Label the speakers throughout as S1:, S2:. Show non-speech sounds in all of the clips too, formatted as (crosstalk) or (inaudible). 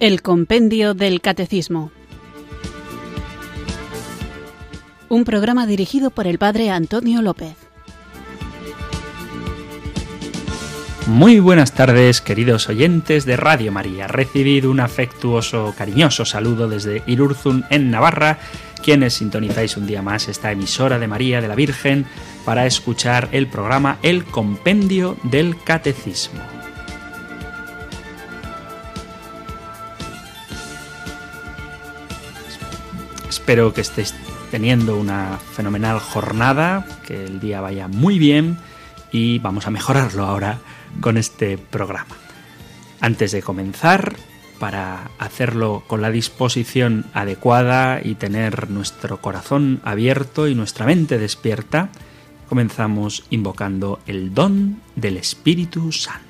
S1: El Compendio del Catecismo. Un programa dirigido por el Padre Antonio López.
S2: Muy buenas tardes, queridos oyentes de Radio María. Recibid un afectuoso, cariñoso saludo desde Irurzun, en Navarra, quienes sintonizáis un día más esta emisora de María de la Virgen para escuchar el programa El Compendio del Catecismo. Espero que estéis teniendo una fenomenal jornada, que el día vaya muy bien y vamos a mejorarlo ahora con este programa. Antes de comenzar, para hacerlo con la disposición adecuada y tener nuestro corazón abierto y nuestra mente despierta, comenzamos invocando el don del Espíritu Santo.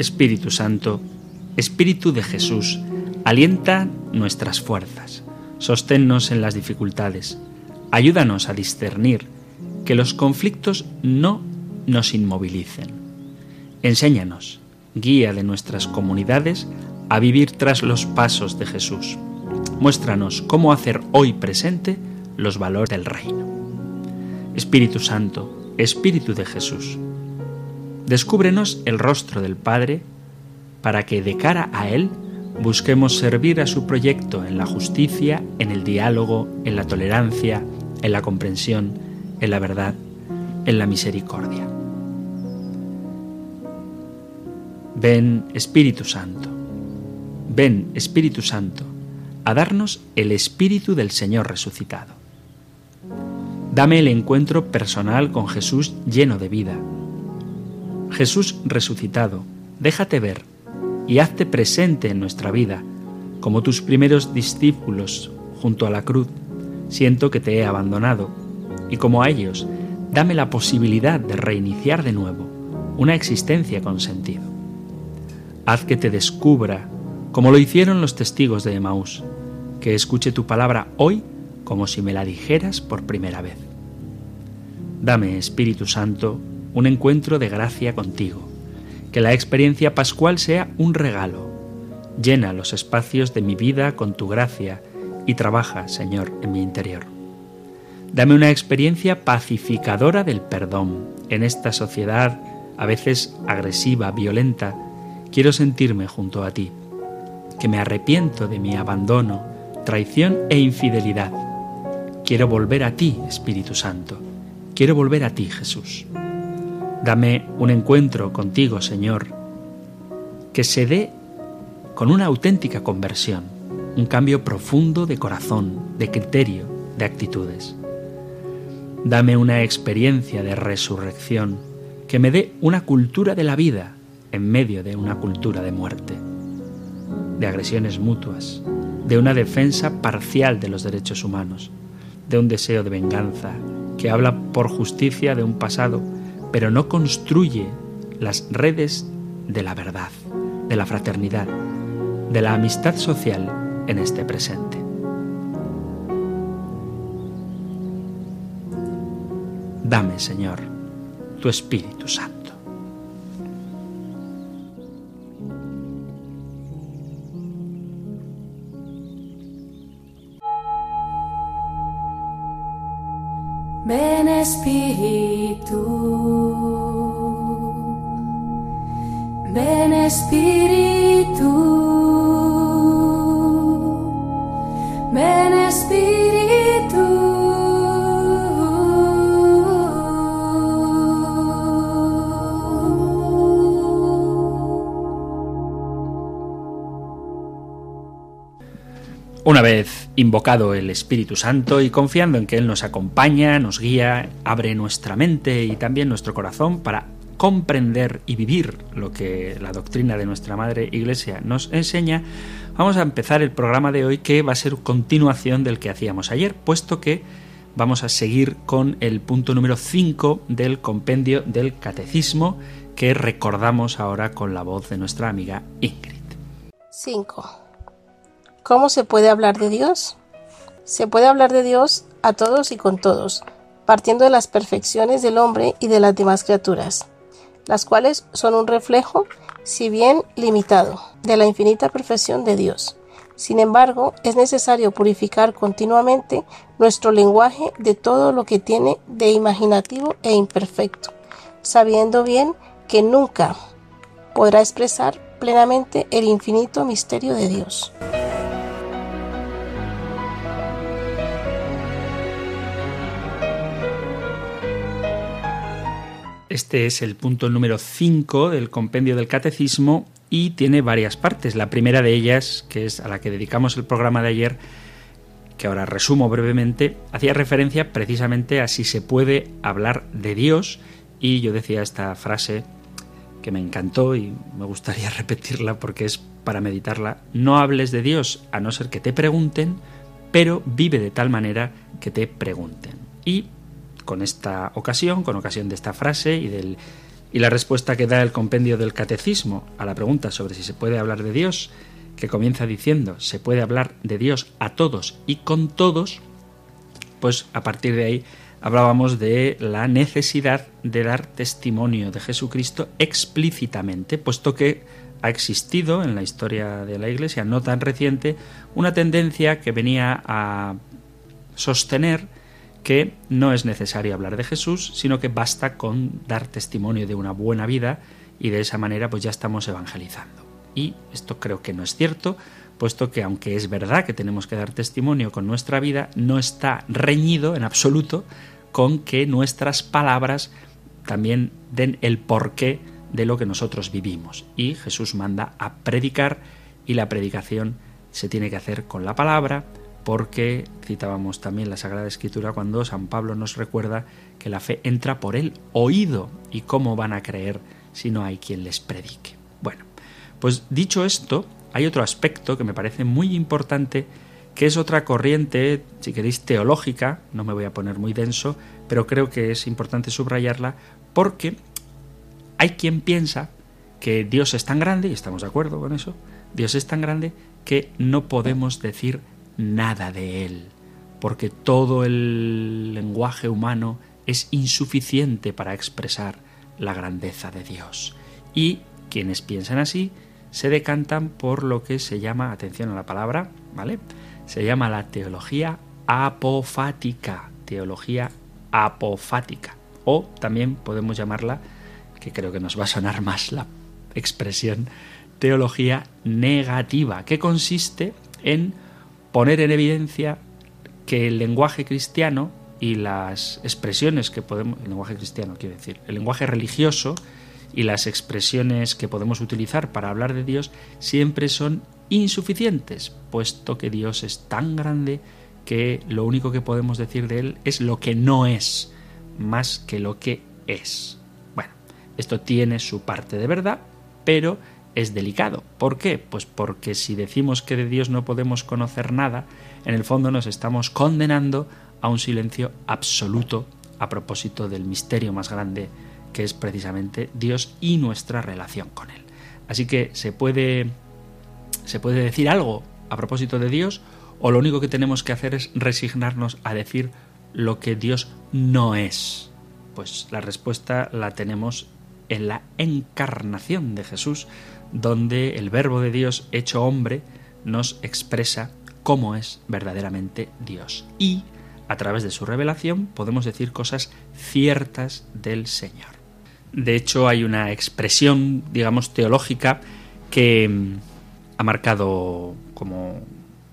S2: Espíritu Santo, Espíritu de Jesús, alienta nuestras fuerzas, sosténnos en las dificultades, ayúdanos a discernir que los conflictos no nos inmovilicen. Enséñanos, guía de nuestras comunidades, a vivir tras los pasos de Jesús. Muéstranos cómo hacer hoy presente los valores del reino. Espíritu Santo, Espíritu de Jesús, Descúbrenos el rostro del Padre para que de cara a Él busquemos servir a su proyecto en la justicia, en el diálogo, en la tolerancia, en la comprensión, en la verdad, en la misericordia. Ven Espíritu Santo, ven Espíritu Santo, a darnos el Espíritu del Señor resucitado. Dame el encuentro personal con Jesús lleno de vida Jesús resucitado, déjate ver y hazte presente en nuestra vida, como tus primeros discípulos junto a la cruz. Siento que te he abandonado, y como a ellos, dame la posibilidad de reiniciar de nuevo una existencia con sentido. Haz que te descubra, como lo hicieron los testigos de Emaús, que escuche tu palabra hoy como si me la dijeras por primera vez. Dame, Espíritu Santo, un encuentro de gracia contigo. Que la experiencia pascual sea un regalo. Llena los espacios de mi vida con tu gracia y trabaja, Señor, en mi interior. Dame una experiencia pacificadora del perdón. En esta sociedad, a veces agresiva, violenta, quiero sentirme junto a ti, que me arrepiento de mi abandono, traición e infidelidad. Quiero volver a ti, Espíritu Santo. Quiero volver a ti, Jesús. Dame un encuentro contigo, Señor, que se dé con una auténtica conversión, un cambio profundo de corazón, de criterio, de actitudes. Dame una experiencia de resurrección que me dé una cultura de la vida en medio de una cultura de muerte, de agresiones mutuas, de una defensa parcial de los derechos humanos, de un deseo de venganza que habla por justicia de un pasado pero no construye las redes de la verdad, de la fraternidad, de la amistad social en este presente. Dame, Señor, tu Espíritu Santo.
S3: Ven Espíritu,
S2: Una vez invocado el Espíritu Santo y confiando en que Él nos acompaña, nos guía, abre nuestra mente y también nuestro corazón para comprender y vivir lo que la doctrina de nuestra Madre Iglesia nos enseña, vamos a empezar el programa de hoy que va a ser continuación del que hacíamos ayer, puesto que vamos a seguir con el punto número 5 del compendio del catecismo que recordamos ahora con la voz de nuestra amiga Ingrid.
S4: 5. ¿Cómo se puede hablar de Dios? Se puede hablar de Dios a todos y con todos, partiendo de las perfecciones del hombre y de las demás criaturas las cuales son un reflejo, si bien limitado, de la infinita perfección de Dios. Sin embargo, es necesario purificar continuamente nuestro lenguaje de todo lo que tiene de imaginativo e imperfecto, sabiendo bien que nunca podrá expresar plenamente el infinito misterio de Dios.
S2: Este es el punto número 5 del compendio del catecismo y tiene varias partes. La primera de ellas, que es a la que dedicamos el programa de ayer, que ahora resumo brevemente, hacía referencia precisamente a si se puede hablar de Dios y yo decía esta frase que me encantó y me gustaría (laughs) repetirla porque es para meditarla. No hables de Dios a no ser que te pregunten, pero vive de tal manera que te pregunten. Y con esta ocasión, con ocasión de esta frase y, del, y la respuesta que da el compendio del catecismo a la pregunta sobre si se puede hablar de Dios, que comienza diciendo, se puede hablar de Dios a todos y con todos, pues a partir de ahí hablábamos de la necesidad de dar testimonio de Jesucristo explícitamente, puesto que ha existido en la historia de la Iglesia, no tan reciente, una tendencia que venía a sostener que no es necesario hablar de Jesús, sino que basta con dar testimonio de una buena vida y de esa manera pues ya estamos evangelizando. Y esto creo que no es cierto, puesto que aunque es verdad que tenemos que dar testimonio con nuestra vida, no está reñido en absoluto con que nuestras palabras también den el porqué de lo que nosotros vivimos. Y Jesús manda a predicar y la predicación se tiene que hacer con la palabra, porque citábamos también la Sagrada Escritura cuando San Pablo nos recuerda que la fe entra por el oído y cómo van a creer si no hay quien les predique. Bueno, pues dicho esto, hay otro aspecto que me parece muy importante, que es otra corriente, si queréis, teológica, no me voy a poner muy denso, pero creo que es importante subrayarla, porque hay quien piensa que Dios es tan grande, y estamos de acuerdo con eso, Dios es tan grande que no podemos decir nada de él, porque todo el lenguaje humano es insuficiente para expresar la grandeza de Dios. Y quienes piensan así se decantan por lo que se llama, atención a la palabra, ¿vale? Se llama la teología apofática, teología apofática. O también podemos llamarla, que creo que nos va a sonar más la expresión, teología negativa, que consiste en poner en evidencia que el lenguaje cristiano y las expresiones que podemos, el lenguaje cristiano quiero decir, el lenguaje religioso y las expresiones que podemos utilizar para hablar de Dios siempre son insuficientes, puesto que Dios es tan grande que lo único que podemos decir de Él es lo que no es, más que lo que es. Bueno, esto tiene su parte de verdad, pero es delicado. ¿Por qué? Pues porque si decimos que de Dios no podemos conocer nada, en el fondo nos estamos condenando a un silencio absoluto a propósito del misterio más grande que es precisamente Dios y nuestra relación con Él. Así que se puede, se puede decir algo a propósito de Dios o lo único que tenemos que hacer es resignarnos a decir lo que Dios no es. Pues la respuesta la tenemos en la encarnación de Jesús, donde el Verbo de Dios hecho hombre nos expresa cómo es verdaderamente Dios. Y a través de su revelación podemos decir cosas ciertas del Señor. De hecho, hay una expresión, digamos, teológica que mm, ha marcado como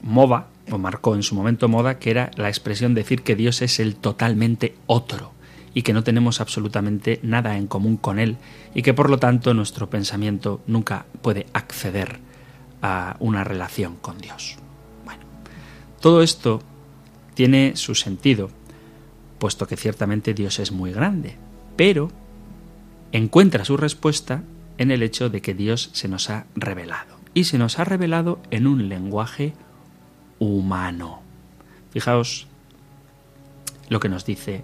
S2: moda, o marcó en su momento moda, que era la expresión decir que Dios es el totalmente otro y que no tenemos absolutamente nada en común con Él y que por lo tanto nuestro pensamiento nunca puede acceder a una relación con Dios. Bueno, Todo esto tiene su sentido, puesto que ciertamente Dios es muy grande, pero encuentra su respuesta en el hecho de que Dios se nos ha revelado. Y se nos ha revelado en un lenguaje humano. Fijaos lo que nos dice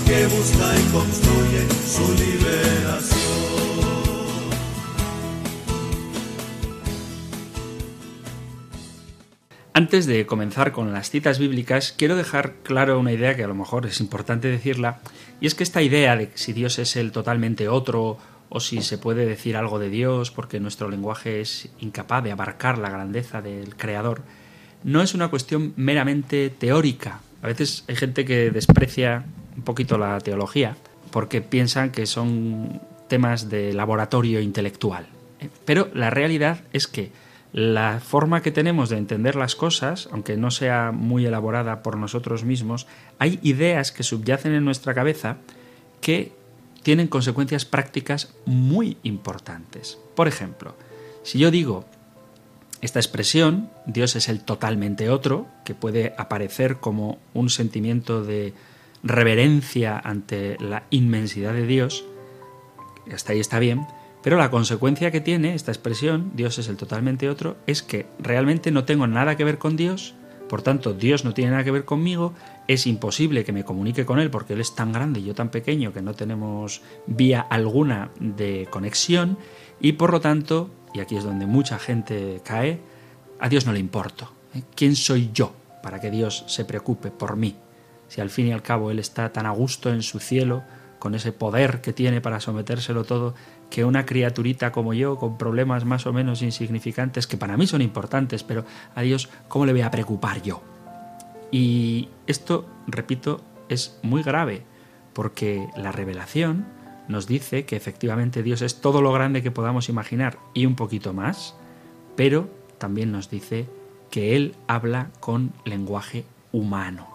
S5: que busca y construye su liberación.
S2: Antes de comenzar con las citas bíblicas, quiero dejar claro una idea que a lo mejor es importante decirla, y es que esta idea de si Dios es el totalmente otro o si se puede decir algo de Dios porque nuestro lenguaje es incapaz de abarcar la grandeza del Creador, no es una cuestión meramente teórica. A veces hay gente que desprecia un poquito la teología porque piensan que son temas de laboratorio intelectual. Pero la realidad es que la forma que tenemos de entender las cosas, aunque no sea muy elaborada por nosotros mismos, hay ideas que subyacen en nuestra cabeza que tienen consecuencias prácticas muy importantes. Por ejemplo, si yo digo esta expresión, Dios es el totalmente otro, que puede aparecer como un sentimiento de reverencia ante la inmensidad de Dios, hasta ahí está bien, pero la consecuencia que tiene esta expresión, Dios es el totalmente otro, es que realmente no tengo nada que ver con Dios, por tanto Dios no tiene nada que ver conmigo, es imposible que me comunique con Él porque Él es tan grande y yo tan pequeño que no tenemos vía alguna de conexión y por lo tanto, y aquí es donde mucha gente cae, a Dios no le importo. ¿eh? ¿Quién soy yo para que Dios se preocupe por mí? Si al fin y al cabo Él está tan a gusto en su cielo, con ese poder que tiene para sometérselo todo, que una criaturita como yo, con problemas más o menos insignificantes, que para mí son importantes, pero a Dios, ¿cómo le voy a preocupar yo? Y esto, repito, es muy grave, porque la revelación nos dice que efectivamente Dios es todo lo grande que podamos imaginar y un poquito más, pero también nos dice que Él habla con lenguaje humano.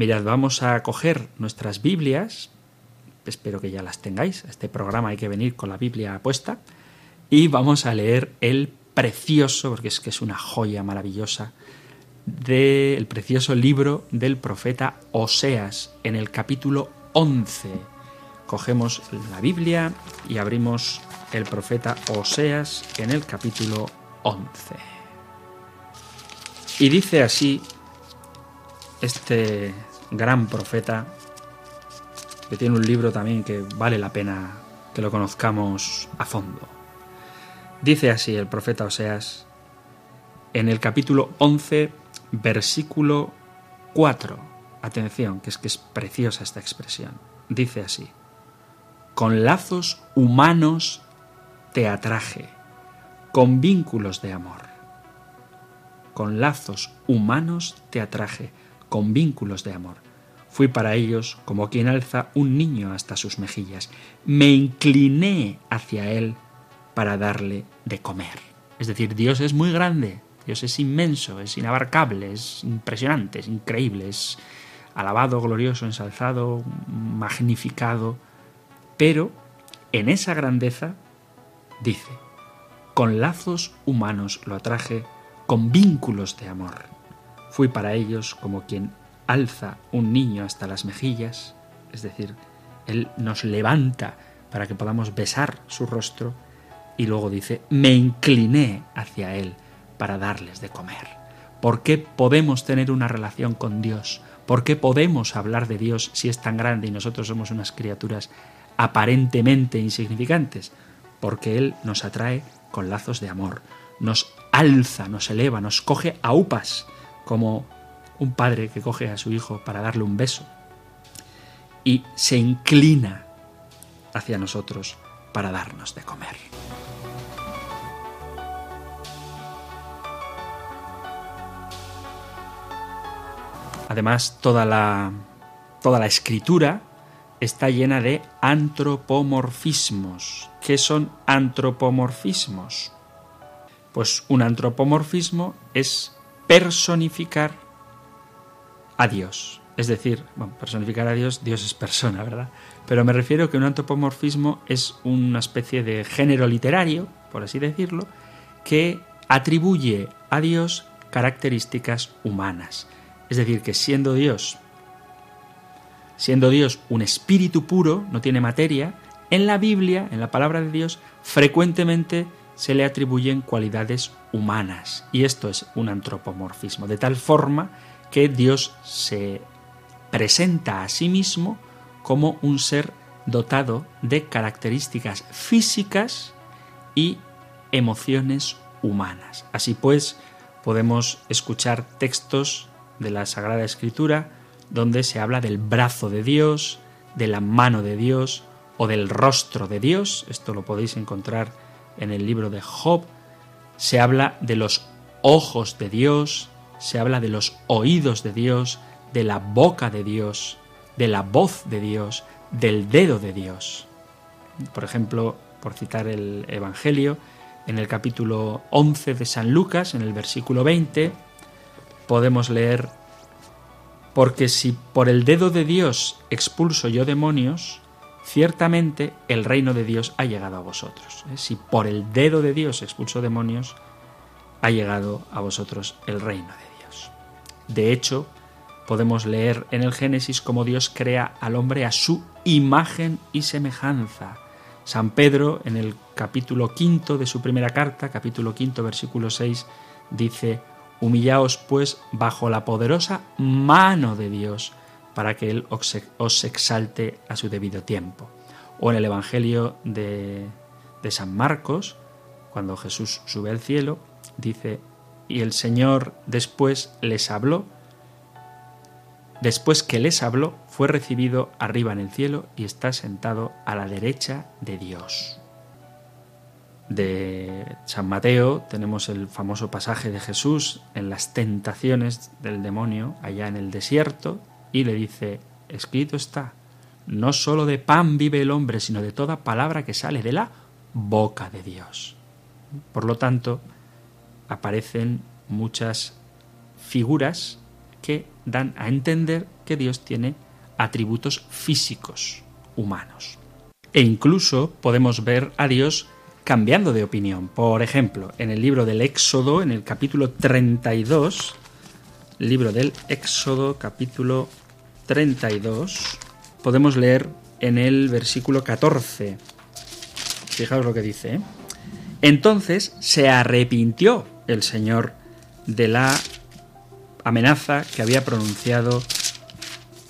S2: Mirad, vamos a coger nuestras Biblias, espero que ya las tengáis, este programa hay que venir con la Biblia puesta, y vamos a leer el precioso, porque es que es una joya maravillosa, del precioso libro del profeta Oseas, en el capítulo 11. Cogemos la Biblia y abrimos el profeta Oseas en el capítulo 11. Y dice así este gran profeta, que tiene un libro también que vale la pena que lo conozcamos a fondo. Dice así el profeta Oseas en el capítulo 11, versículo 4. Atención, que es que es preciosa esta expresión. Dice así, con lazos humanos te atraje, con vínculos de amor. Con lazos humanos te atraje, con vínculos de amor. Fui para ellos como quien alza un niño hasta sus mejillas. Me incliné hacia él para darle de comer. Es decir, Dios es muy grande, Dios es inmenso, es inabarcable, es impresionante, es increíble, es alabado, glorioso, ensalzado, magnificado. Pero en esa grandeza, dice, con lazos humanos lo atraje, con vínculos de amor. Fui para ellos como quien alza un niño hasta las mejillas, es decir, Él nos levanta para que podamos besar su rostro, y luego dice, me incliné hacia Él para darles de comer. ¿Por qué podemos tener una relación con Dios? ¿Por qué podemos hablar de Dios si es tan grande y nosotros somos unas criaturas aparentemente insignificantes? Porque Él nos atrae con lazos de amor, nos alza, nos eleva, nos coge a upas, como un padre que coge a su hijo para darle un beso y se inclina hacia nosotros para darnos de comer. Además, toda la, toda la escritura está llena de antropomorfismos. ¿Qué son antropomorfismos? Pues un antropomorfismo es personificar a Dios. Es decir, personificar a Dios, Dios es persona, ¿verdad? Pero me refiero que un antropomorfismo es una especie de género literario, por así decirlo, que atribuye a Dios características humanas. Es decir, que siendo Dios, siendo Dios un espíritu puro, no tiene materia, en la Biblia, en la palabra de Dios, frecuentemente se le atribuyen cualidades humanas. Y esto es un antropomorfismo, de tal forma que Dios se presenta a sí mismo como un ser dotado de características físicas y emociones humanas. Así pues, podemos escuchar textos de la Sagrada Escritura donde se habla del brazo de Dios, de la mano de Dios o del rostro de Dios. Esto lo podéis encontrar en el libro de Job. Se habla de los ojos de Dios, se habla de los oídos de Dios, de la boca de Dios, de la voz de Dios, del dedo de Dios. Por ejemplo, por citar el Evangelio, en el capítulo 11 de San Lucas, en el versículo 20, podemos leer, porque si por el dedo de Dios expulso yo demonios, ciertamente el reino de Dios ha llegado a vosotros. ¿eh? Si por el dedo de Dios expulso demonios, ha llegado a vosotros el reino de Dios. De hecho, podemos leer en el Génesis cómo Dios crea al hombre a su imagen y semejanza. San Pedro, en el capítulo quinto de su primera carta, capítulo quinto, versículo 6, dice, Humillaos pues bajo la poderosa mano de Dios, para que Él os exalte a su debido tiempo. O en el Evangelio de, de San Marcos, cuando Jesús sube al cielo, dice, y el Señor después les habló, Después que les habló, fue recibido arriba en el cielo y está sentado a la derecha de Dios. De San Mateo tenemos el famoso pasaje de Jesús en las tentaciones del demonio allá en el desierto y le dice, escrito está, no solo de pan vive el hombre, sino de toda palabra que sale de la boca de Dios. Por lo tanto, aparecen muchas figuras que dan a entender que Dios tiene atributos físicos humanos. E incluso podemos ver a Dios cambiando de opinión. Por ejemplo, en el libro del Éxodo, en el capítulo 32, libro del Éxodo, capítulo 32, podemos leer en el versículo 14. Fijaos lo que dice. ¿eh? Entonces se arrepintió el Señor de la amenaza que había pronunciado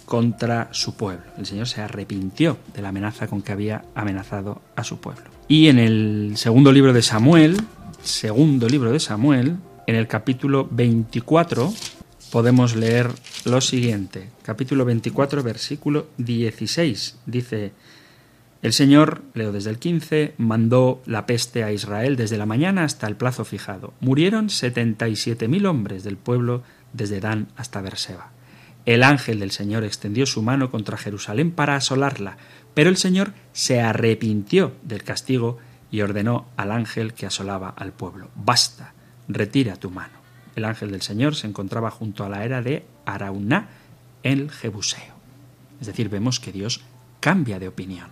S2: contra su pueblo. El Señor se arrepintió de la amenaza con que había amenazado a su pueblo. Y en el segundo libro de Samuel, segundo libro de Samuel, en el capítulo 24, podemos leer lo siguiente. Capítulo 24, versículo 16. Dice, el Señor, leo desde el 15, mandó la peste a Israel desde la mañana hasta el plazo fijado. Murieron 77.000 hombres del pueblo desde Dan hasta Berseba. El ángel del Señor extendió su mano contra Jerusalén para asolarla, pero el Señor se arrepintió del castigo y ordenó al ángel que asolaba al pueblo, basta, retira tu mano. El ángel del Señor se encontraba junto a la era de Arauná, el Jebuseo. Es decir, vemos que Dios cambia de opinión.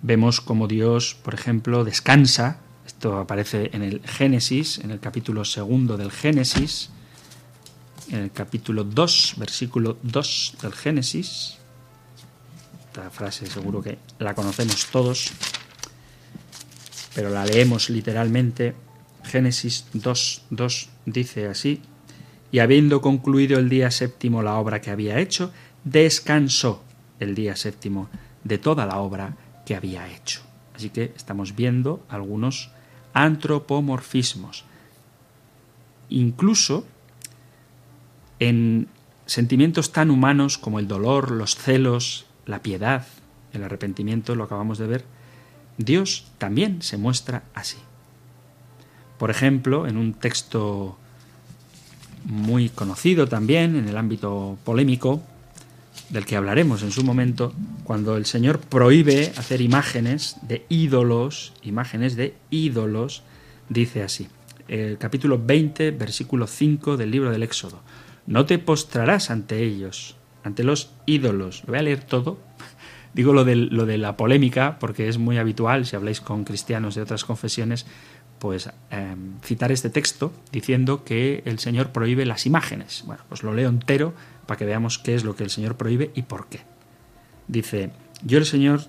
S2: Vemos como Dios, por ejemplo, descansa, esto aparece en el Génesis, en el capítulo segundo del Génesis, en el capítulo 2, versículo 2 del Génesis. Esta frase seguro que la conocemos todos, pero la leemos literalmente. Génesis 2, 2 dice así, y habiendo concluido el día séptimo la obra que había hecho, descansó el día séptimo de toda la obra que había hecho. Así que estamos viendo algunos antropomorfismos. Incluso en sentimientos tan humanos como el dolor, los celos, la piedad, el arrepentimiento, lo acabamos de ver, Dios también se muestra así. Por ejemplo, en un texto muy conocido también en el ámbito polémico, del que hablaremos en su momento, cuando el Señor prohíbe hacer imágenes de ídolos, imágenes de ídolos, dice así, el capítulo 20, versículo 5 del libro del Éxodo, no te postrarás ante ellos, ante los ídolos. Lo voy a leer todo. (laughs) Digo lo de, lo de la polémica porque es muy habitual, si habláis con cristianos de otras confesiones, pues em, citar este texto diciendo que el Señor prohíbe las imágenes. Bueno, pues lo leo entero para que veamos qué es lo que el Señor prohíbe y por qué. Dice, yo el Señor,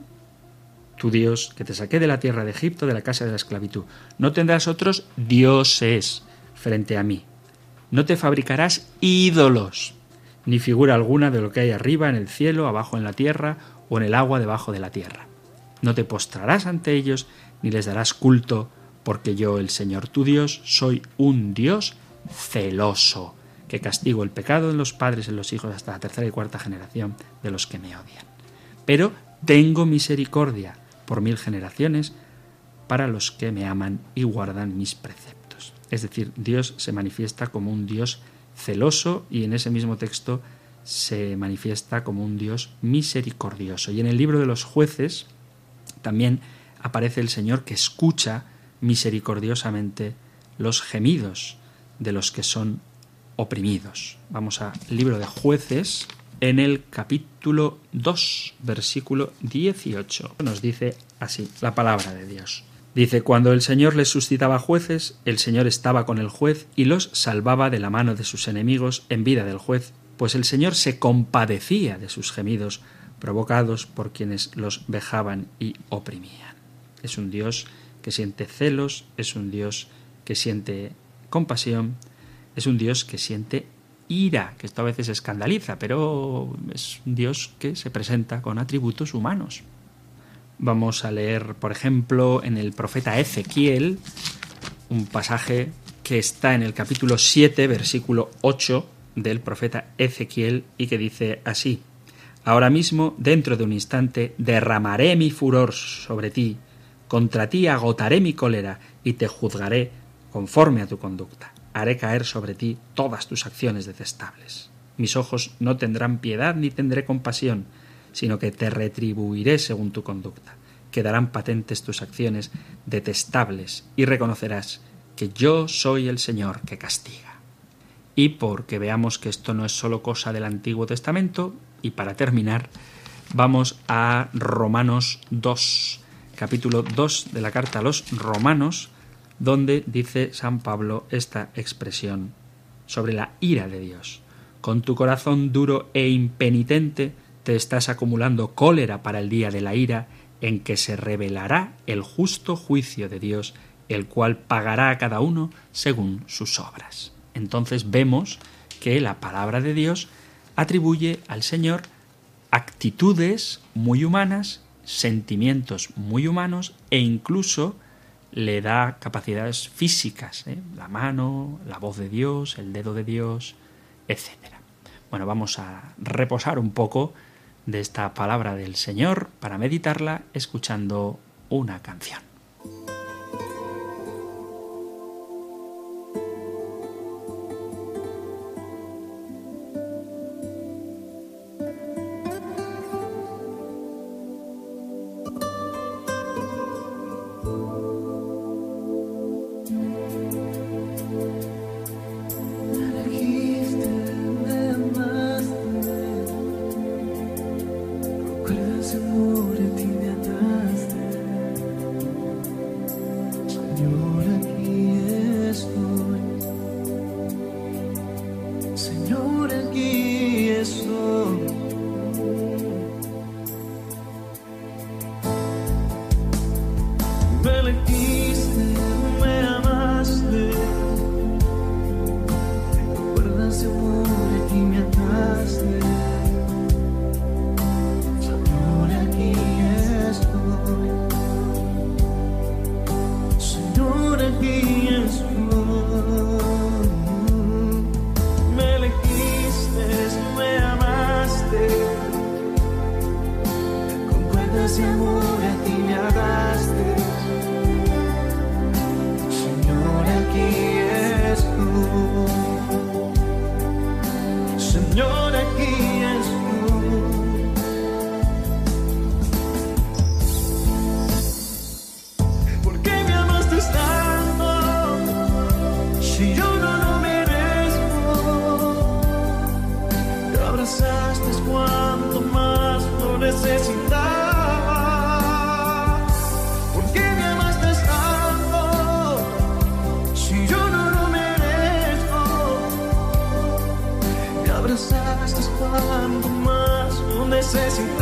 S2: tu Dios, que te saqué de la tierra de Egipto, de la casa de la esclavitud, no tendrás otros dioses frente a mí. No te fabricarás ídolos, ni figura alguna de lo que hay arriba en el cielo, abajo en la tierra o en el agua debajo de la tierra. No te postrarás ante ellos, ni les darás culto, porque yo, el Señor tu Dios, soy un Dios celoso, que castigo el pecado en los padres en los hijos hasta la tercera y cuarta generación de los que me odian. Pero tengo misericordia por mil generaciones para los que me aman y guardan mis preceptos. Es decir, Dios se manifiesta como un Dios celoso y en ese mismo texto se manifiesta como un Dios misericordioso. Y en el libro de los jueces también aparece el Señor que escucha misericordiosamente los gemidos de los que son oprimidos. Vamos al libro de jueces en el capítulo 2, versículo 18. Nos dice así la palabra de Dios. Dice, cuando el Señor les suscitaba jueces, el Señor estaba con el juez y los salvaba de la mano de sus enemigos en vida del juez, pues el Señor se compadecía de sus gemidos provocados por quienes los vejaban y oprimían. Es un Dios que siente celos, es un Dios que siente compasión, es un Dios que siente ira, que esto a veces escandaliza, pero es un Dios que se presenta con atributos humanos. Vamos a leer, por ejemplo, en el profeta Ezequiel, un pasaje que está en el capítulo 7, versículo 8 del profeta Ezequiel y que dice así, Ahora mismo, dentro de un instante, derramaré mi furor sobre ti, contra ti agotaré mi cólera y te juzgaré conforme a tu conducta. Haré caer sobre ti todas tus acciones detestables. Mis ojos no tendrán piedad ni tendré compasión, sino que te retribuiré según tu conducta. Quedarán patentes tus acciones detestables y reconocerás que yo soy el Señor que castiga. Y porque veamos que esto no es solo cosa del Antiguo Testamento, y para terminar, vamos a Romanos 2, capítulo 2 de la carta a los romanos, donde dice San Pablo esta expresión sobre la ira de Dios. Con tu corazón duro e impenitente te estás acumulando cólera para el día de la ira en que se revelará el justo juicio de Dios, el cual pagará a cada uno según sus obras. Entonces vemos que la palabra de Dios atribuye al Señor actitudes muy humanas sentimientos muy humanos e incluso le da capacidades físicas, ¿eh? la mano, la voz de Dios, el dedo de Dios, etc. Bueno, vamos a reposar un poco de esta palabra del Señor para meditarla escuchando una canción.
S5: ese a ti me agaste. Señor, aquí es tú. Señor. Necesitaba.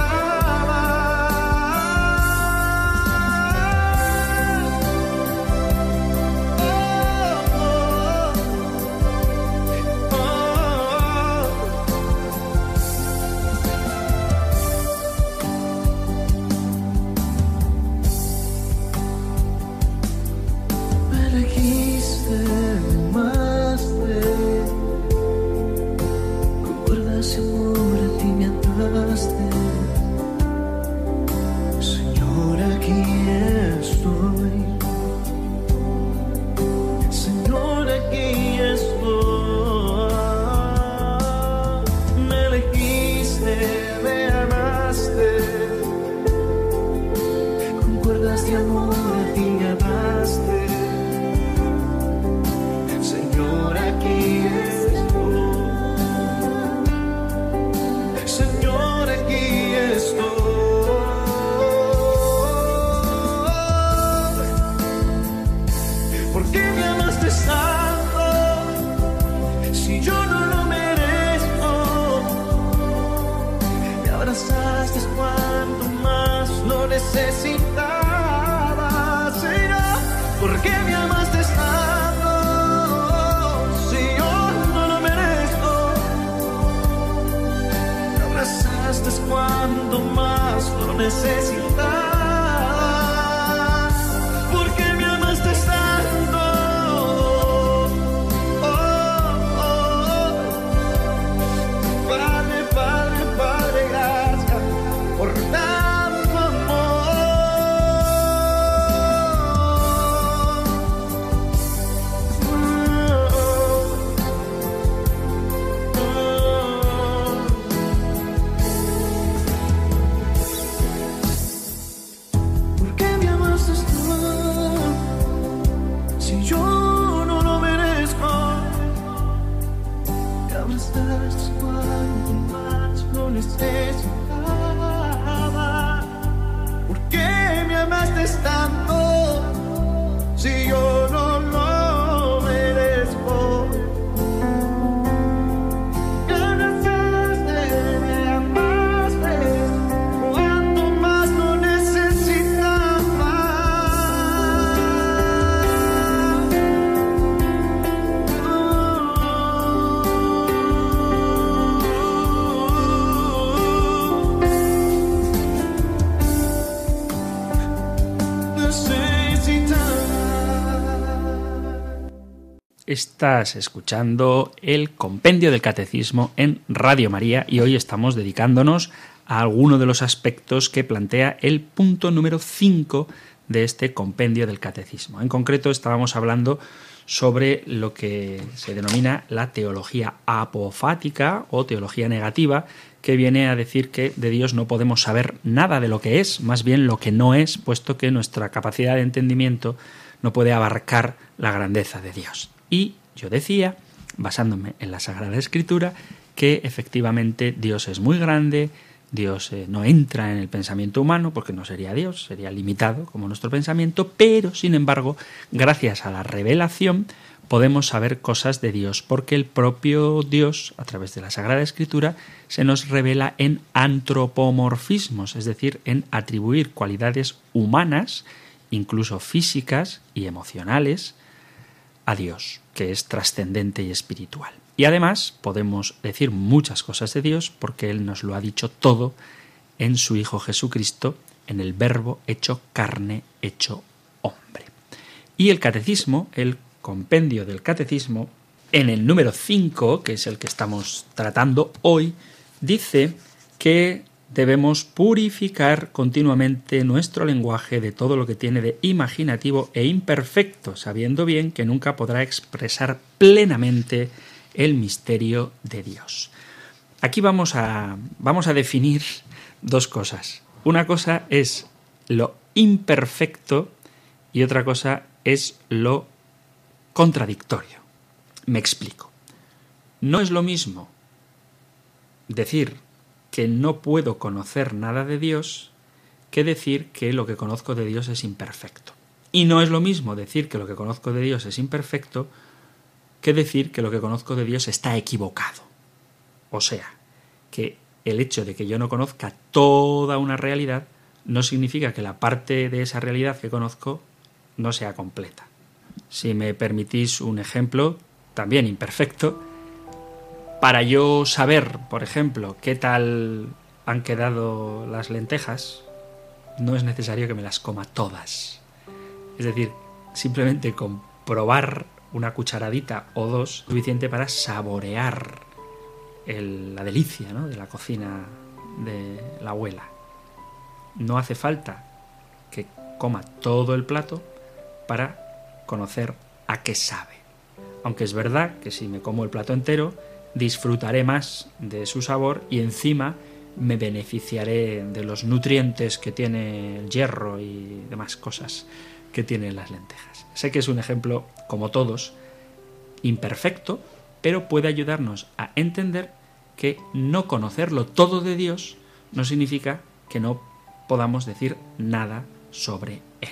S2: Estás escuchando el Compendio del Catecismo en Radio María y hoy estamos dedicándonos a alguno de los aspectos que plantea el punto número 5 de este Compendio del Catecismo. En concreto estábamos hablando sobre lo que se denomina la teología apofática o teología negativa, que viene a decir que de Dios no podemos saber nada de lo que es, más bien lo que no es, puesto que nuestra capacidad de entendimiento no puede abarcar la grandeza de Dios. Y yo decía, basándome en la Sagrada Escritura, que efectivamente Dios es muy grande, Dios eh, no entra en el pensamiento humano porque no sería Dios, sería limitado como nuestro pensamiento, pero sin embargo, gracias a la revelación podemos saber cosas de Dios porque el propio Dios, a través de la Sagrada Escritura, se nos revela en antropomorfismos, es decir, en atribuir cualidades humanas, incluso físicas y emocionales, a Dios, que es trascendente y espiritual. Y además podemos decir muchas cosas de Dios porque Él nos lo ha dicho todo en su Hijo Jesucristo, en el Verbo hecho carne, hecho hombre. Y el catecismo, el compendio del catecismo, en el número 5, que es el que estamos tratando hoy, dice que debemos purificar continuamente nuestro lenguaje de todo lo que tiene de imaginativo e imperfecto, sabiendo bien que nunca podrá expresar plenamente el misterio de Dios. Aquí vamos a, vamos a definir dos cosas. Una cosa es lo imperfecto y otra cosa es lo contradictorio. Me explico. No es lo mismo decir que no puedo conocer nada de Dios que decir que lo que conozco de Dios es imperfecto. Y no es lo mismo decir que lo que conozco de Dios es imperfecto que decir que lo que conozco de Dios está equivocado. O sea, que el hecho de que yo no conozca toda una realidad no significa que la parte de esa realidad que conozco no sea completa. Si me permitís un ejemplo, también imperfecto, para yo saber, por ejemplo, qué tal han quedado las lentejas, no es necesario que me las coma todas. Es decir, simplemente con probar una cucharadita o dos, suficiente para saborear la delicia de la cocina de la abuela. No hace falta que coma todo el plato para conocer a qué sabe. Aunque es verdad que si me como el plato entero, disfrutaré más de su sabor y encima me beneficiaré de los nutrientes que tiene el hierro y demás cosas que tienen las lentejas. Sé que es un ejemplo, como todos, imperfecto, pero puede ayudarnos a entender que no conocerlo todo de Dios no significa que no podamos decir nada sobre Él.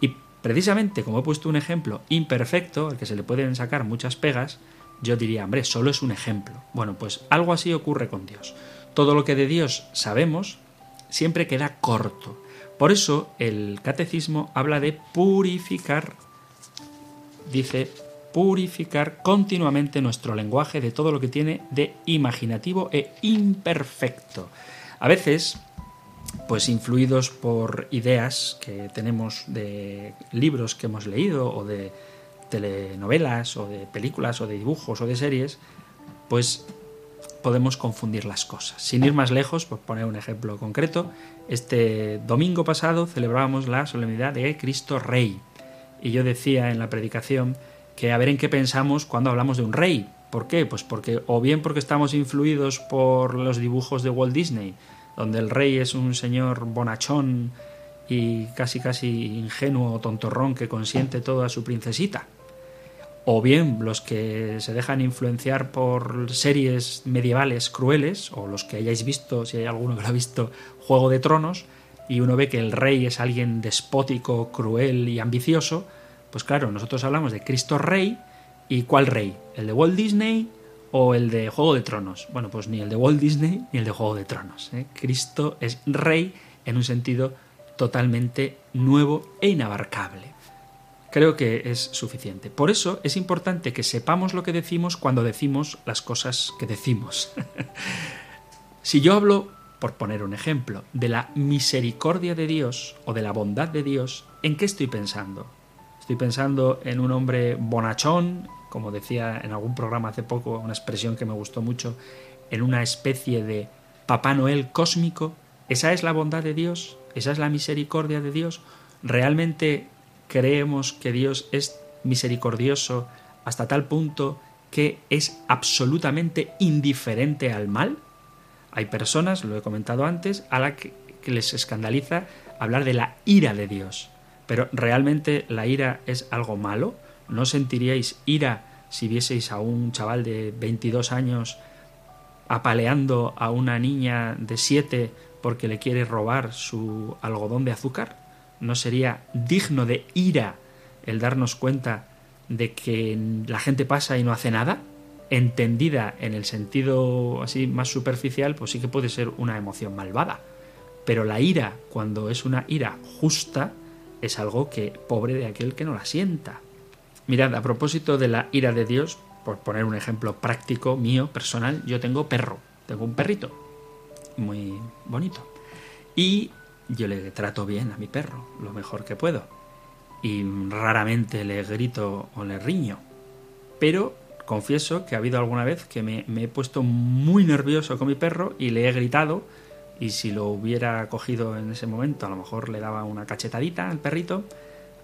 S2: Y precisamente como he puesto un ejemplo imperfecto, al que se le pueden sacar muchas pegas, yo diría, hombre, solo es un ejemplo. Bueno, pues algo así ocurre con Dios. Todo lo que de Dios sabemos siempre queda corto. Por eso el catecismo habla de purificar, dice, purificar continuamente nuestro lenguaje de todo lo que tiene de imaginativo e imperfecto. A veces, pues influidos por ideas que tenemos de libros que hemos leído o de telenovelas o de películas o de dibujos o de series, pues podemos confundir las cosas. Sin ir más lejos, por poner un ejemplo concreto, este domingo pasado celebrábamos la solemnidad de Cristo Rey. Y yo decía en la predicación que a ver en qué pensamos cuando hablamos de un rey. ¿Por qué? Pues porque o bien porque estamos influidos por los dibujos de Walt Disney, donde el rey es un señor bonachón y casi casi ingenuo tontorrón que consiente todo a su princesita. O bien los que se dejan influenciar por series medievales crueles, o los que hayáis visto, si hay alguno que lo ha visto, Juego de Tronos, y uno ve que el rey es alguien despótico, cruel y ambicioso, pues claro, nosotros hablamos de Cristo Rey, ¿y cuál rey? ¿El de Walt Disney o el de Juego de Tronos? Bueno, pues ni el de Walt Disney ni el de Juego de Tronos. ¿eh? Cristo es rey en un sentido totalmente nuevo e inabarcable. Creo que es suficiente. Por eso es importante que sepamos lo que decimos cuando decimos las cosas que decimos. (laughs) si yo hablo, por poner un ejemplo, de la misericordia de Dios o de la bondad de Dios, ¿en qué estoy pensando? Estoy pensando en un hombre bonachón, como decía en algún programa hace poco, una expresión que me gustó mucho, en una especie de Papá Noel cósmico. ¿Esa es la bondad de Dios? ¿Esa es la misericordia de Dios? ¿Realmente creemos que Dios es misericordioso hasta tal punto que es absolutamente indiferente al mal? Hay personas, lo he comentado antes, a las que, les escandaliza hablar de la ira de Dios. Pero ¿realmente la ira es algo malo? ¿No sentiríais ira si vieseis a un chaval de 22 años apaleando a una niña de 7 porque le quiere robar su algodón de azúcar? ¿No sería digno de ira el darnos cuenta de que la gente pasa y no hace nada? Entendida en el sentido así más superficial, pues sí que puede ser una emoción malvada. Pero la ira, cuando es una ira justa, es algo que pobre de aquel que no la sienta. Mirad, a propósito de la ira de Dios, por poner un ejemplo práctico mío, personal, yo tengo perro, tengo un perrito, muy bonito. Y yo le trato bien a mi perro, lo mejor que puedo. Y raramente le grito o le riño. Pero confieso que ha habido alguna vez que me, he puesto muy nervioso con mi perro y le he gritado. Y si lo hubiera cogido en ese momento, a lo mejor le daba una cachetadita al perrito.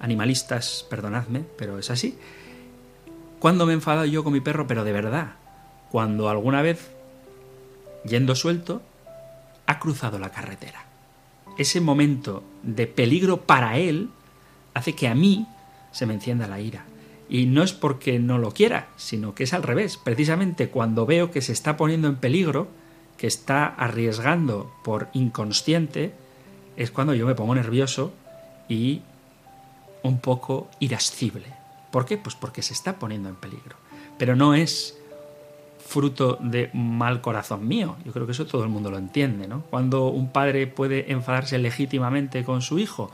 S2: Animalistas, perdonadme, pero es así. Cuando me he enfadado yo con mi perro, pero de verdad, cuando alguna vez yendo suelto, ha cruzado la carretera. Ese momento de peligro para él hace que a mí se me encienda la ira. Y no es porque no lo quiera, sino que es al revés. Precisamente cuando veo que se está poniendo en peligro, que está arriesgando por inconsciente, es cuando yo me pongo nervioso y un poco irascible. ¿Por qué? Pues porque se está poniendo en peligro. Pero no es fruto de mal corazón mío. Yo creo que eso todo el mundo lo entiende, ¿no? Cuando un padre puede enfadarse legítimamente con su hijo,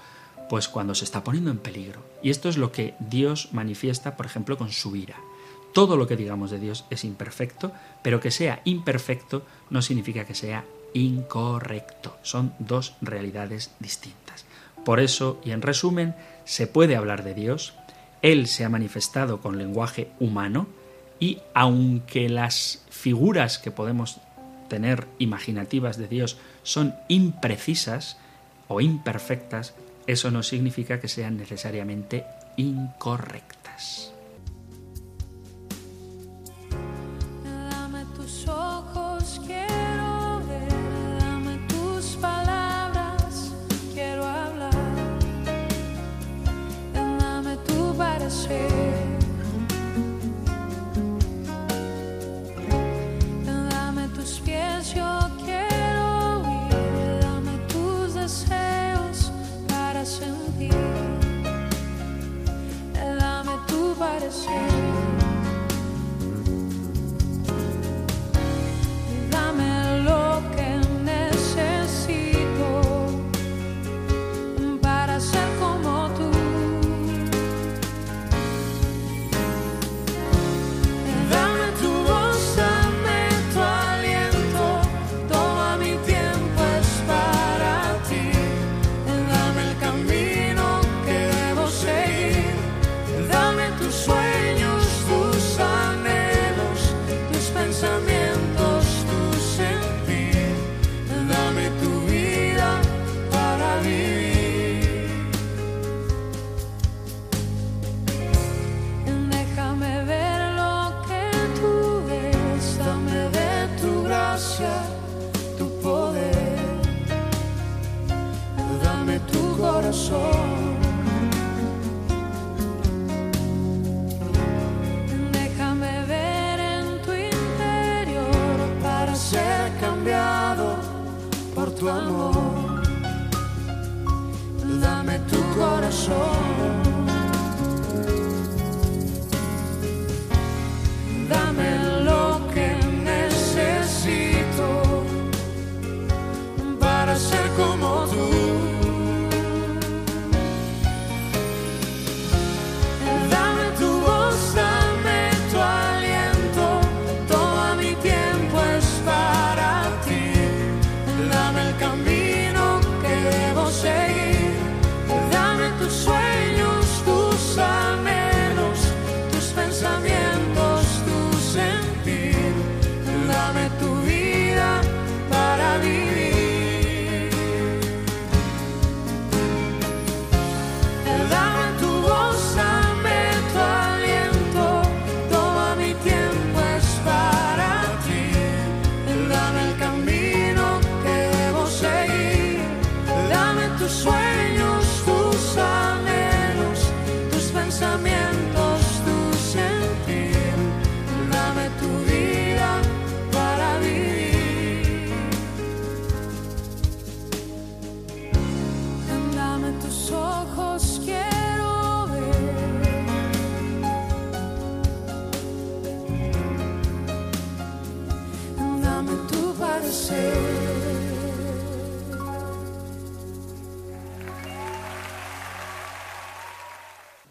S2: pues cuando se está poniendo en peligro. Y esto es lo que Dios manifiesta, por ejemplo, con su ira. Todo lo que digamos de Dios es imperfecto, pero que sea imperfecto no significa que sea incorrecto. Son dos realidades distintas. Por eso, y en resumen, se puede hablar de Dios, Él se ha manifestado con lenguaje humano, y aunque las figuras que podemos tener imaginativas de Dios son imprecisas o imperfectas, eso no significa que sean necesariamente incorrectas.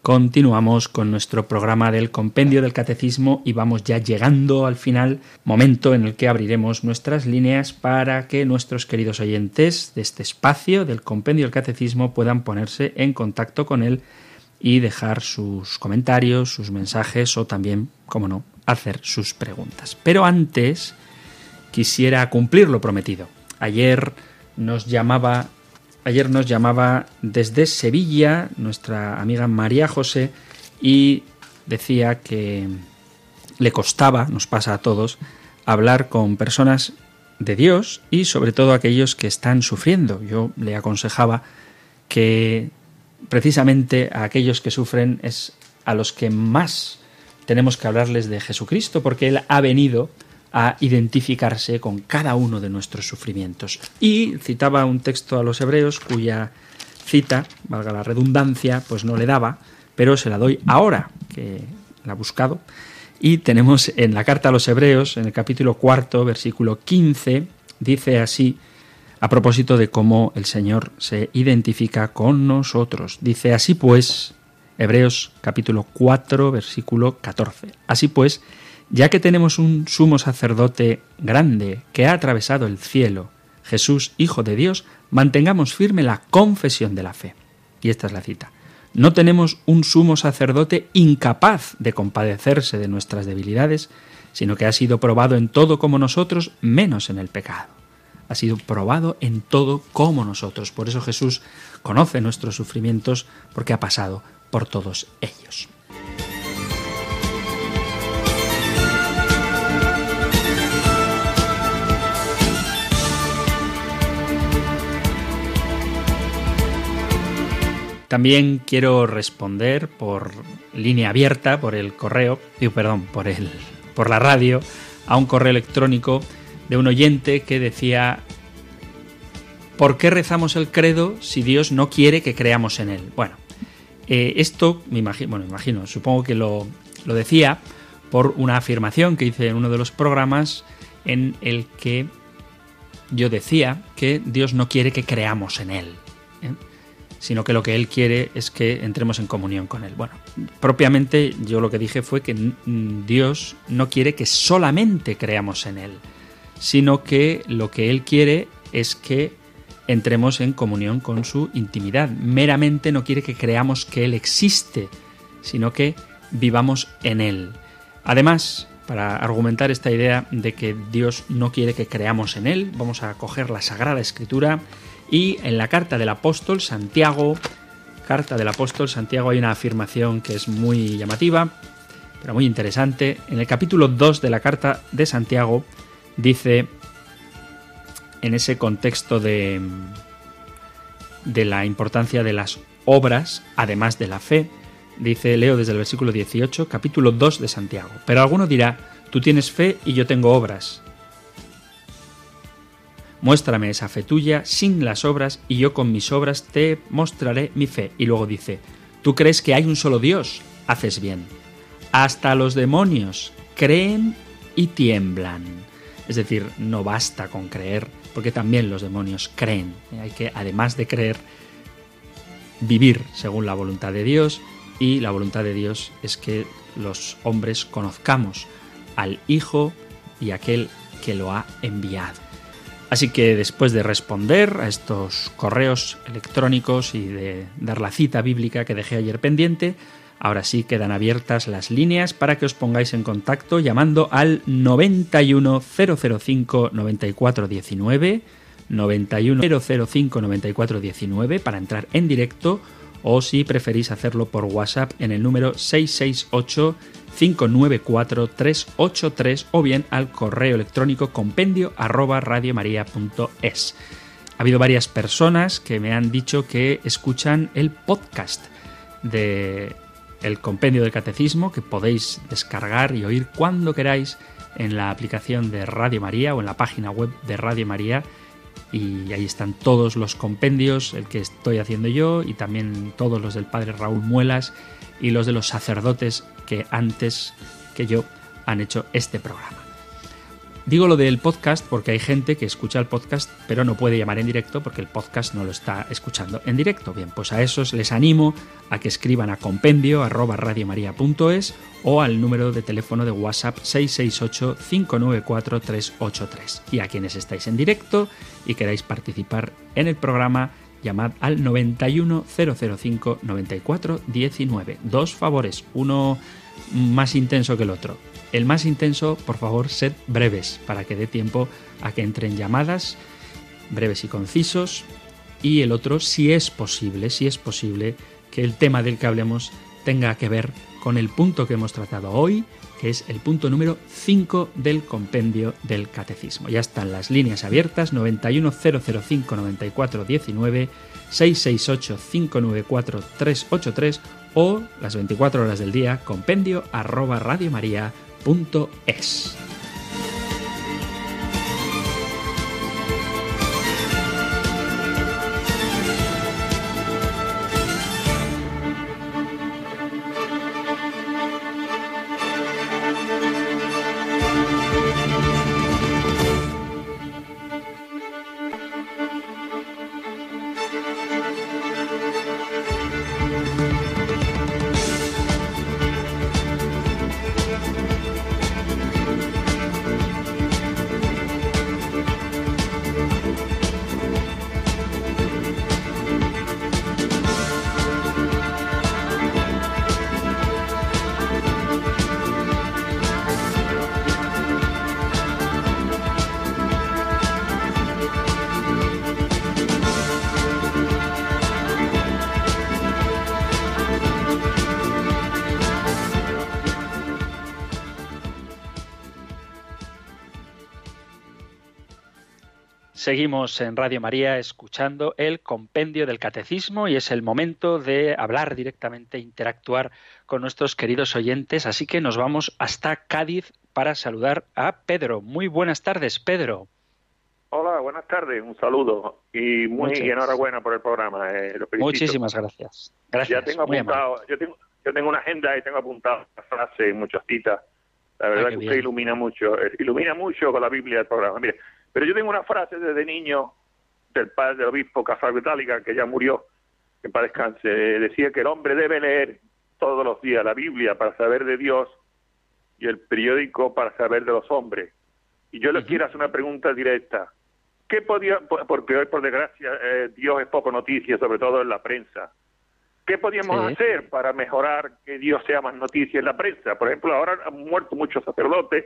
S2: Continuamos con nuestro programa del Compendio del Catecismo y vamos ya llegando al final, momento en el que abriremos nuestras líneas para que nuestros queridos oyentes de este espacio del Compendio del Catecismo puedan ponerse en contacto con él y dejar sus comentarios, sus mensajes o también, como no, hacer sus preguntas. Pero antes quisiera cumplir lo prometido. Ayer nos llamaba Ayer nos llamaba desde Sevilla nuestra amiga María José y decía que le costaba, nos pasa a todos, hablar con personas de Dios y sobre todo aquellos que están sufriendo. Yo le aconsejaba que precisamente a aquellos que sufren es a los que más tenemos que hablarles de Jesucristo, porque Él ha venido a identificarse con cada uno de nuestros sufrimientos. Y citaba un texto a los hebreos cuya cita, valga la redundancia, pues no le daba, pero se la doy ahora, que la ha buscado. Y tenemos en la carta a los hebreos, en el capítulo cuarto, versículo 15, dice así, a propósito de cómo el Señor se identifica con nosotros. Dice así pues, Hebreos capítulo 4, versículo 14. Así pues, ya que tenemos un sumo sacerdote grande que ha atravesado el cielo, Jesús, Hijo de Dios, mantengamos firme la confesión de la fe. Y esta es la cita. No tenemos un sumo sacerdote incapaz de compadecerse de nuestras debilidades, sino que ha sido probado en todo como nosotros, menos en el pecado. Ha sido probado en todo como nosotros. Por eso Jesús conoce nuestros sufrimientos porque ha pasado por todos ellos. También quiero responder por línea abierta, por el correo, perdón, por el, por la radio, a un correo electrónico de un oyente que decía ¿Por qué rezamos el credo si Dios no quiere que creamos en él? Bueno, eh, esto me imagino, bueno, imagino, supongo que lo, lo decía por una afirmación que hice en uno de los programas en el que yo decía que Dios no quiere que creamos en él. Sino que lo que Él quiere es que entremos en comunión con Él. Bueno, propiamente yo lo que dije fue que Dios no quiere que solamente creamos en Él, sino que lo que Él quiere es que entremos en comunión con su intimidad. Meramente no quiere que creamos que Él existe, sino que vivamos en Él. Además, para argumentar esta idea de que Dios no quiere que creamos en Él, vamos a coger la Sagrada Escritura y en la carta del apóstol Santiago, carta del apóstol Santiago hay una afirmación que es muy llamativa, pero muy interesante. En el capítulo 2 de la carta de Santiago dice, en ese contexto de, de la importancia de las obras, además de la fe, dice, leo desde el versículo 18, capítulo 2 de Santiago. Pero alguno dirá, tú tienes fe y yo tengo obras. Muéstrame esa fe tuya sin las obras y yo con mis obras te mostraré mi fe. Y luego dice, tú crees que hay un solo Dios, haces bien. Hasta los demonios creen y tiemblan. Es decir, no basta con creer, porque también los demonios creen. Hay que, además de creer, vivir según la voluntad de Dios y la voluntad de Dios es que los hombres conozcamos al Hijo y aquel que lo ha enviado. Así que después de responder a estos correos electrónicos y de dar la cita bíblica que dejé ayer pendiente, ahora sí quedan abiertas las líneas para que os pongáis en contacto llamando al 91005 9419 91005 9419 para entrar en directo o si preferís hacerlo por WhatsApp en el número 668 594 383 o bien al correo electrónico compendio arroba radiomaria.es. Ha habido varias personas que me han dicho que escuchan el podcast de el compendio del catecismo que podéis descargar y oír cuando queráis en la aplicación de Radio María o en la página web de Radio María y ahí están todos los compendios, el que estoy haciendo yo y también todos los del padre Raúl Muelas y los de los sacerdotes que antes que yo han hecho este programa. Digo lo del podcast porque hay gente que escucha el podcast pero no puede llamar en directo porque el podcast no lo está escuchando en directo. Bien, pues a esos les animo a que escriban a compendio arroba radiomaria.es o al número de teléfono de WhatsApp 668 594 383. Y a quienes estáis en directo y queráis participar en el programa, llamad al 91005 94 19. Dos favores, uno más intenso que el otro. El más intenso, por favor, sed breves para que dé tiempo a que entren llamadas, breves y concisos. Y el otro, si es posible, si es posible, que el tema del que hablemos tenga que ver con el punto que hemos tratado hoy, que es el punto número 5 del compendio del catecismo. Ya están las líneas abiertas 910059419, 668-594-383 o las 24 horas del día compendio arroba radiomaria.es. Seguimos en Radio María escuchando el compendio del catecismo y es el momento de hablar directamente, interactuar con nuestros queridos oyentes, así que nos vamos hasta Cádiz para saludar a Pedro. Muy buenas tardes, Pedro.
S6: Hola, buenas tardes, un saludo y muy
S2: Muchas
S6: enhorabuena por el programa. eh.
S2: Muchísimas gracias. Gracias.
S6: Ya tengo apuntado, yo tengo, yo tengo una agenda y tengo apuntado frases, muchas citas. La verdad
S2: Ah, qué
S6: que
S2: bien.
S6: usted ilumina mucho, eh, ilumina mucho con la Biblia el programa. Mire, pero yo tengo una frase desde niño del padre del obispo Casal Betálica, que ya murió, que en paz descanse, decía que el hombre debe leer todos los días la Biblia para saber de Dios y el periódico para saber de los hombres. Y yo le
S2: Ujú.
S6: quiero hacer una pregunta directa. ¿Qué podía, por- porque hoy por desgracia eh, Dios es poco noticia, sobre todo en la prensa? ¿Qué podíamos
S2: Sí.
S6: hacer para mejorar que Dios sea más noticia en la prensa? Por ejemplo, ahora han muerto muchos sacerdotes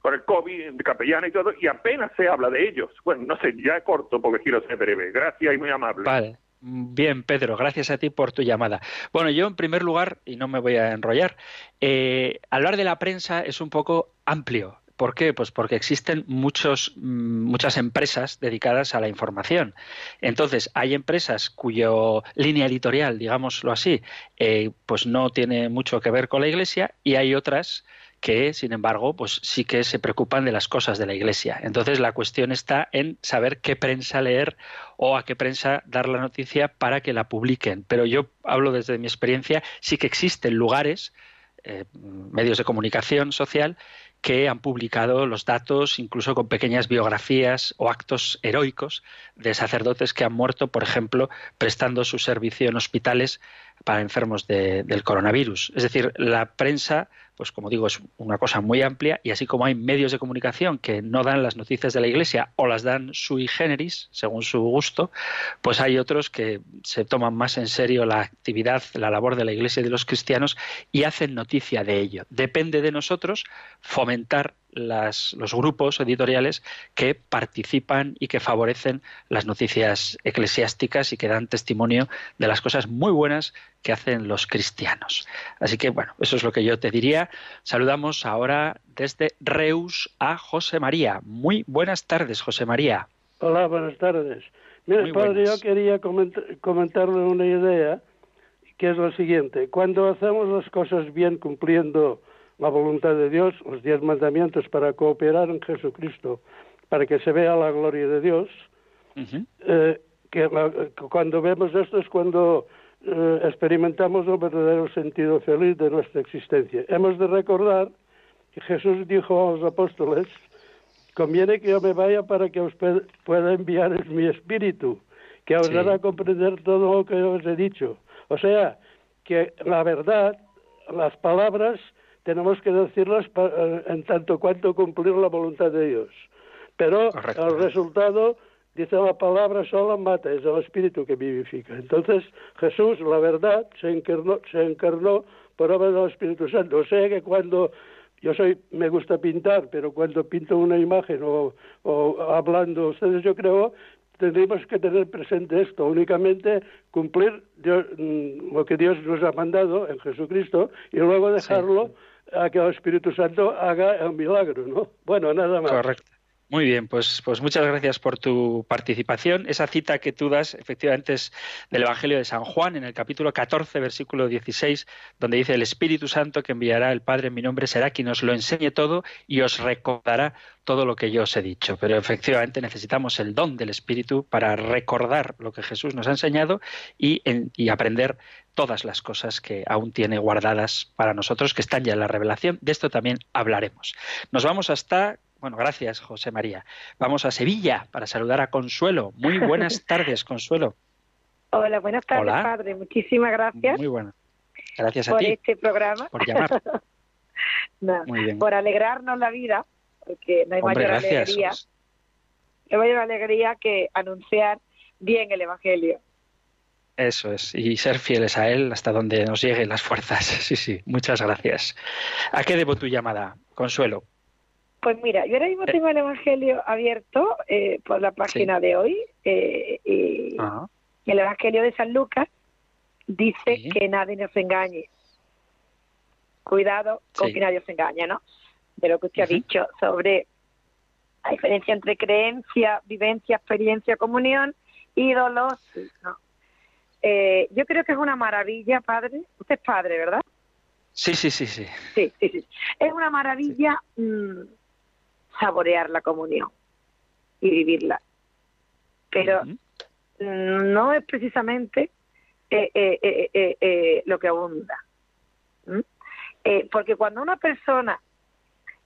S6: con el COVID, de capellana y todo, y apenas se habla de ellos. Bueno, no sé, ya corto porque quiero ser breve. Gracias y muy amable.
S2: Vale. Bien, Pedro, gracias a ti por tu llamada. Bueno, yo en primer lugar, y no me voy a enrollar, eh, hablar de la prensa es un poco amplio. ¿Por qué? Pues porque existen muchos, mm, muchas empresas dedicadas a la información. Entonces, hay empresas cuyo línea editorial, digámoslo así, eh, pues no tiene mucho que ver con la Iglesia y hay otras que, sin embargo, pues sí que se preocupan de las cosas de la Iglesia. Entonces, la cuestión está en saber qué prensa leer o a qué prensa dar la noticia para que la publiquen. Pero yo hablo desde mi experiencia, sí que existen lugares, eh, medios de comunicación social, que han publicado los datos, incluso con pequeñas biografías o actos heroicos de sacerdotes que han muerto, por ejemplo, prestando su servicio en hospitales para enfermos de- del coronavirus. Es decir, la prensa, pues como digo, es una cosa muy amplia y así como hay medios de comunicación que no dan las noticias de la Iglesia o las dan sui generis, según su gusto, pues hay otros que se toman más en serio la actividad, la labor de la Iglesia y de los cristianos y hacen noticia de ello. Depende de nosotros fomentar las- los grupos editoriales que participan y que favorecen las noticias eclesiásticas y que dan testimonio de las cosas muy buenas que hacen los cristianos. Así que bueno, eso es lo que yo te diría. Saludamos ahora desde Reus a José María. Muy buenas tardes, José María.
S7: Hola, buenas tardes. Mire,
S2: Muy
S7: padre,
S2: buenas.
S7: yo quería coment- comentarle una idea, que es la siguiente. Cuando hacemos las cosas bien cumpliendo la voluntad de Dios, los diez mandamientos para cooperar en Jesucristo, para que se vea la gloria de Dios, eh, que, la- cuando vemos esto es cuando eh, experimentamos el verdadero sentido feliz de nuestra existencia. Hemos de recordar que Jesús dijo a los apóstoles, conviene que yo me vaya para que os pueda enviar mi espíritu, que os
S2: Sí.
S7: hará comprender todo lo que os he dicho. O sea, que la verdad, las palabras, tenemos que decirlas eh, en tanto cuanto cumplir la voluntad de Dios. Pero
S2: Correcto.
S7: el resultado, dice la palabra sola, mata, es el espíritu que vivifica. Entonces, Jesús, la verdad, se encarnó, se encarnó por obra del Espíritu Santo. O sea que cuando yo soy, me gusta pintar, pero cuando pinto una imagen o, o hablando ustedes, yo creo, tendríamos que tener presente esto, únicamente cumplir Dios- mm, lo que Dios nos ha mandado en Jesucristo y luego dejarlo a que el Espíritu Santo haga el milagro, ¿no? Bueno, nada más.
S2: Correcto. Muy bien, pues, pues muchas gracias por tu participación. Esa cita que tú das, efectivamente, es del Evangelio de San Juan, en el capítulo 14, versículo 16, donde dice, el Espíritu Santo que enviará el Padre en mi nombre será quien os lo enseñe todo y os recordará todo lo que yo os he dicho. Pero efectivamente necesitamos el don del Espíritu para recordar lo que Jesús nos ha enseñado y, y aprender todas las cosas que aún tiene guardadas para nosotros, que están ya en la revelación. De esto también hablaremos. Nos vamos hasta, bueno, gracias José María. Vamos a Sevilla para saludar a Consuelo. Muy buenas (laughs) tardes, Consuelo.
S8: Hola, buenas tardes,
S2: Hola.
S8: padre. Muchísimas gracias
S2: Muy buenas. Gracias a
S8: por
S2: ti
S8: este programa.
S2: por llamar. (laughs)
S8: No,
S2: Muy bien.
S8: por alegrarnos la vida, porque no hay
S2: Hombre,
S8: mayor
S2: gracias.
S8: alegría, no hay mayor alegría que anunciar bien el Evangelio.
S2: Eso es, y ser fieles a Él hasta donde nos lleguen las fuerzas. (laughs) Sí, sí, muchas gracias. ¿A qué debo tu llamada, Consuelo?
S8: Pues mira, yo ahora mismo
S2: Eh.
S8: tengo el Evangelio abierto eh, por la página de hoy eh, y el Evangelio de San Lucas dice
S2: Sí.
S8: que nadie nos engañe. Cuidado con
S2: Sí.
S8: que nadie os engañe, ¿no? De lo que usted ha dicho sobre la diferencia entre creencia, vivencia, experiencia, comunión, ídolos. ¿no? Eh, yo creo que es una maravilla, padre. Usted es padre, ¿verdad?
S2: Sí, sí, sí, sí.
S8: Sí, sí, sí. Es una maravilla mm, saborear la comunión y vivirla. Pero no es precisamente eh, eh, eh, lo que abunda. ¿Mm? Eh, porque cuando una persona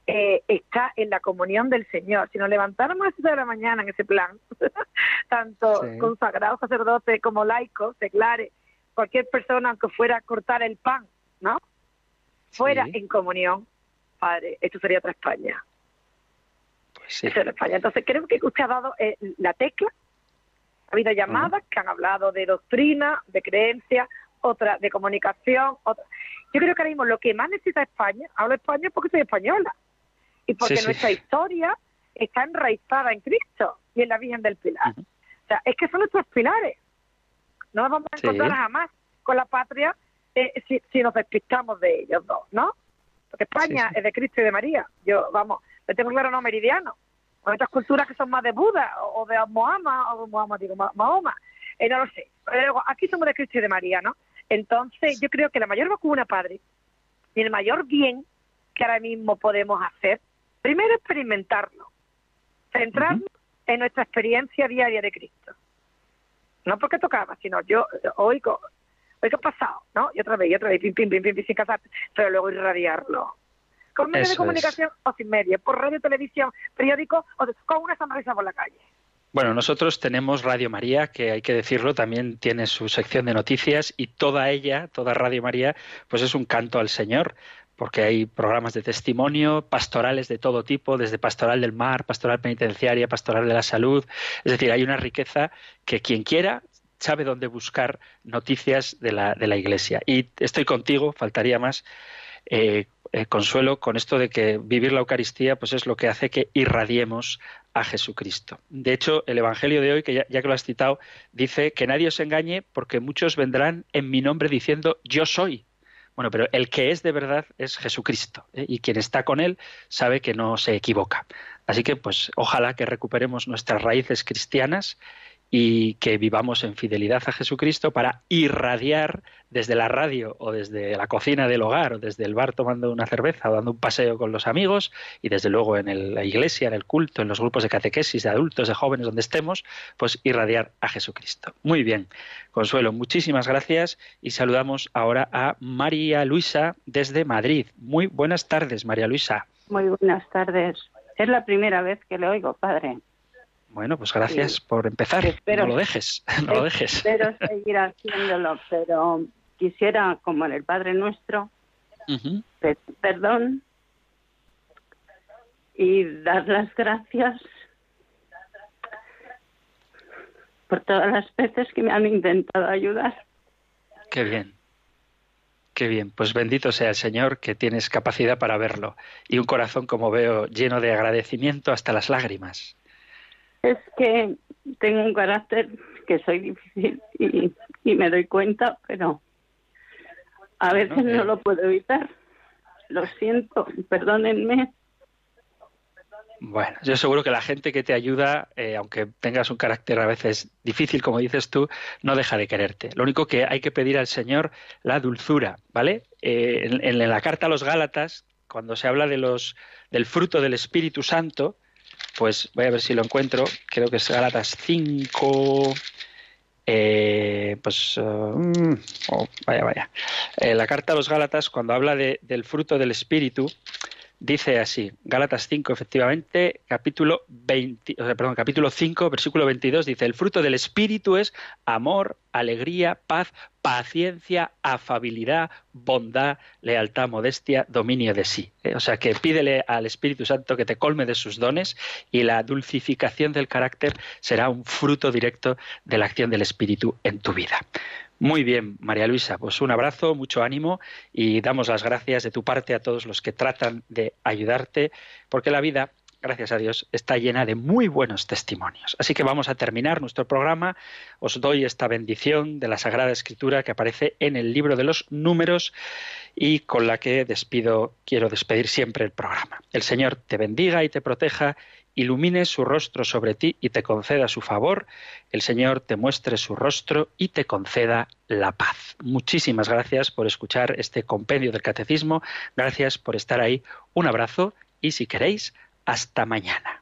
S8: eh, está en la comunión del Señor, si nos levantáramos a las de la mañana en ese plan, (laughs) tanto
S2: Sí.
S8: consagrados sacerdotes como laicos, seglares, cualquier persona, aunque fuera a cortar el pan, ¿no? Fuera
S2: Sí.
S8: en comunión, Padre, esto sería otra España.
S2: Sí.
S8: Eso España. Entonces, creo que usted ha dado eh, la tecla. Ha habido llamadas que han hablado de doctrina, de creencia, otra de comunicación. Otra. Yo creo que ahora mismo lo que más necesita España, hablo español porque soy española, y porque
S2: Sí, sí.
S8: nuestra historia está enraizada en Cristo y en la Virgen del Pilar. O sea, es que son nuestros pilares. No nos vamos a encontrar jamás con la patria eh, si, si nos despistamos de ellos dos, ¿no? Porque España
S2: Sí, sí.
S8: es de Cristo y de María. Yo, vamos, me tengo claro no meridiano. Con otras culturas que son más de Buda o de Mohammed, o de digo, Ma- Mahoma. Eh, no lo sé. Pero luego, aquí somos de Cristo y de María, ¿no? Entonces, yo creo que la mayor vacuna, padre, y el mayor bien que ahora mismo podemos hacer, primero experimentarlo, centrarnos en nuestra experiencia diaria de Cristo. No porque tocaba, sino yo eh, oigo, oigo pasado, ¿no? Y otra vez, y otra vez, pim, pim, pim, pim, pim, sin casarte, pero luego irradiarlo. Con medios
S2: Eso
S8: de comunicación o sin medios, por radio, televisión, periódico, o con una sonrisa por la calle.
S2: Bueno, nosotros tenemos Radio María, que hay que decirlo, también tiene su sección de noticias y toda ella, toda Radio María, pues es un canto al Señor, porque hay programas de testimonio, pastorales de todo tipo, desde pastoral del mar, pastoral penitenciaria, pastoral de la salud, es decir, hay una riqueza que quien quiera sabe dónde buscar noticias de la, de la Iglesia. Y estoy contigo, faltaría más, eh, eh, Consuelo, con esto de que vivir la Eucaristía pues es lo que hace que irradiemos a Jesucristo. De hecho, el Evangelio de hoy, que ya, que lo has citado, dice que nadie os engañe porque muchos vendrán en mi nombre diciendo yo soy. Bueno, pero el que es de verdad es Jesucristo ¿eh? y quien está con él sabe que no se equivoca. Así que pues ojalá que recuperemos nuestras raíces cristianas y que vivamos en fidelidad a Jesucristo para irradiar desde la radio o desde la cocina del hogar o desde el bar tomando una cerveza o dando un paseo con los amigos y desde luego en la iglesia, en el culto, en los grupos de catequesis de adultos, de jóvenes, donde estemos, pues irradiar a Jesucristo. Muy bien, Consuelo, muchísimas gracias y saludamos ahora a María Luisa desde Madrid. Muy buenas tardes, María Luisa.
S9: Muy buenas tardes. Es la primera vez que le oigo, padre.
S2: Bueno, pues gracias por empezar.
S9: Espero-
S2: no lo dejes, (laughs) no lo dejes.
S9: Espero seguir haciéndolo, pero quisiera, como en el Padre Nuestro, perdón y dar las gracias por todas las veces que me han intentado ayudar.
S2: Qué bien. Qué bien. Pues bendito sea el Señor que tienes capacidad para verlo y un corazón, como veo, lleno de agradecimiento hasta las lágrimas.
S9: Es que tengo un carácter que soy difícil y, y me doy cuenta, pero a veces no
S2: eh.
S9: lo puedo evitar. Lo siento, perdónenme.
S2: Bueno, yo seguro que la gente que te ayuda, eh, aunque tengas un carácter a veces difícil, como dices tú, no deja de quererte. Lo único que hay que pedir al Señor la dulzura, ¿vale? Eh, en, en la carta a los Gálatas, cuando se habla de los del fruto del Espíritu Santo, pues voy a ver si lo encuentro. Creo que es Gálatas 5. eh, pues eh, mm, oh, vaya, vaya. Eh, la carta a los Gálatas, cuando habla de- del fruto del Espíritu, dice así, Gálatas 5, efectivamente, capítulo 20, o sea, perdón, capítulo 5, versículo 22, dice, el fruto del Espíritu es amor, alegría, paz, paciencia, afabilidad, bondad, lealtad, modestia, dominio de sí. Eh, O sea, que pídele al Espíritu Santo que te colme de sus dones y la dulcificación del carácter será un fruto directo de la acción del Espíritu en tu vida. Muy bien, María Luisa, pues un abrazo, mucho ánimo y damos las gracias de tu parte a todos los que tratan de ayudarte, porque la vida, gracias a Dios, está llena de muy buenos testimonios. Así que vamos a terminar nuestro programa. Os doy esta bendición de la Sagrada Escritura que aparece en el libro de los números y con la que despido, quiero despedir siempre el programa. El Señor te bendiga y te proteja ilumine su rostro sobre ti y te conceda su favor, el Señor te muestre su rostro y te conceda la paz. Muchísimas gracias por escuchar este compendio del catecismo, gracias por estar ahí, un abrazo y si queréis, hasta mañana.